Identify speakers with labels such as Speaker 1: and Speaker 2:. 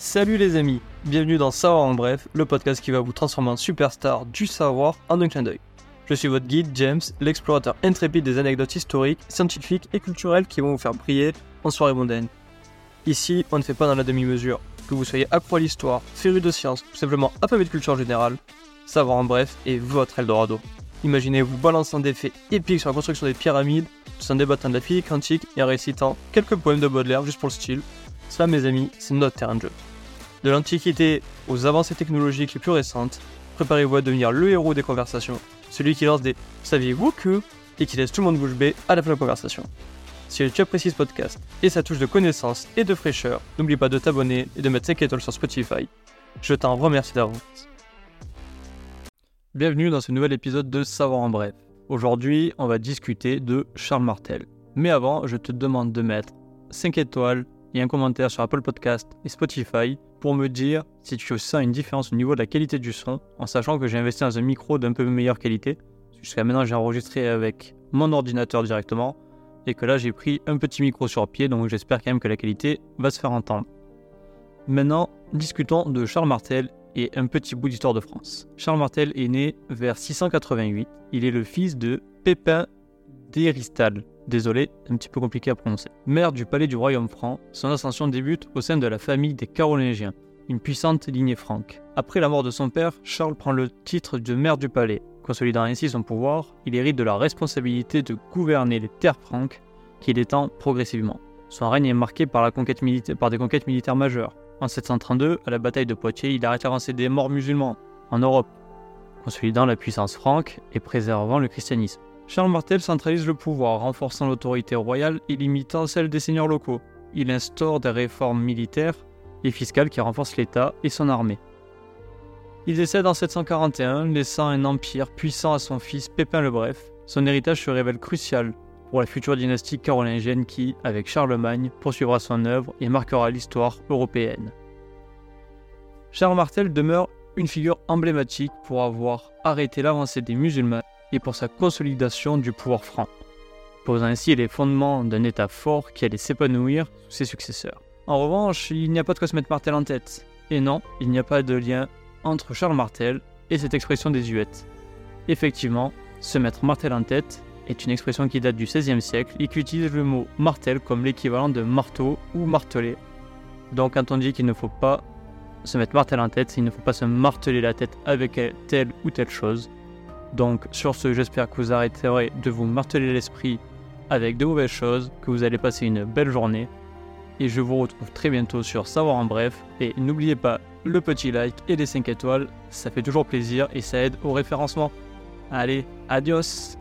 Speaker 1: Salut les amis, bienvenue dans Savoir en bref, le podcast qui va vous transformer en superstar du savoir en un clin d'œil. Je suis votre guide James, l'explorateur intrépide des anecdotes historiques, scientifiques et culturelles qui vont vous faire briller en soirée mondaine. Ici, on ne fait pas dans la demi-mesure. Que vous soyez accro à l'histoire, féru de science ou simplement affamé de culture générale, Savoir en bref est votre Eldorado. Imaginez-vous balançant des faits épiques sur la construction des pyramides, tout en débattant de la physique quantique et en récitant quelques poèmes de Baudelaire juste pour le style. Ça, mes amis, c'est notre terrain de jeu. De l'Antiquité aux avancées technologiques les plus récentes, préparez-vous à devenir le héros des conversations, celui qui lance des Saviez-vous que? et qui laisse tout le monde bouche bée à la fin de la conversation. Si tu apprécies ce podcast et sa touche de connaissance et de fraîcheur, n'oublie pas de t'abonner et de mettre 5 étoiles sur Spotify. Je t'en remercie d'avance. Bienvenue dans ce nouvel épisode de Savoir en bref. Aujourd'hui, on va discuter de Charles Martel. Mais avant, je te demande de mettre 5 étoiles et un commentaire sur Apple Podcast et Spotify pour me dire si tu sens une différence au niveau de la qualité du son, en sachant que j'ai investi dans un micro d'un peu meilleure qualité. Jusqu'à maintenant, j'ai enregistré avec mon ordinateur directement et que là, j'ai pris un petit micro sur pied, donc j'espère quand même que la qualité va se faire entendre. Maintenant, discutons de Charles Martel et un petit bout d'histoire de France. Charles Martel est né vers 688. Il est le fils de Pépin d'Héristal. Désolé, un petit peu compliqué à prononcer. Maire du palais du royaume franc, son ascension débute au sein de la famille des Carolingiens, une puissante lignée franque. Après la mort de son père, Charles prend le titre de maire du palais. Consolidant ainsi son pouvoir, il hérite de la responsabilité de gouverner les terres franques qu'il étend progressivement. Son règne est marqué par, la conquête par des conquêtes militaires majeures, en 732, à la bataille de Poitiers, il arrête avancé des morts musulmans en Europe, consolidant la puissance franque et préservant le christianisme. Charles Martel centralise le pouvoir, renforçant l'autorité royale et limitant celle des seigneurs locaux. Il instaure des réformes militaires et fiscales qui renforcent l'État et son armée. Il décède en 741, laissant un empire puissant à son fils Pépin le Bref. Son héritage se révèle crucial pour la future dynastie carolingienne qui, avec Charlemagne, poursuivra son œuvre et marquera l'histoire européenne. Charles Martel demeure une figure emblématique pour avoir arrêté l'avancée des musulmans et pour sa consolidation du pouvoir franc, posant ainsi les fondements d'un État fort qui allait s'épanouir sous ses successeurs. En revanche, il n'y a pas de quoi se mettre Martel en tête. Et non, il n'y a pas de lien entre Charles Martel et cette expression désuète. Effectivement, se mettre Martel en tête est une expression qui date du XVIe siècle et qui utilise le mot martel comme l'équivalent de marteau ou marteler. Donc quand on dit qu'il ne faut pas se mettre martel en tête, qu'il ne faut pas se marteler la tête avec telle ou telle chose. Donc sur ce, j'espère que vous arrêterez de vous marteler l'esprit avec de mauvaises choses, que vous allez passer une belle journée. Et je vous retrouve très bientôt sur Savoir en bref. Et n'oubliez pas le petit like et les 5 étoiles, ça fait toujours plaisir et ça aide au référencement. Allez, adios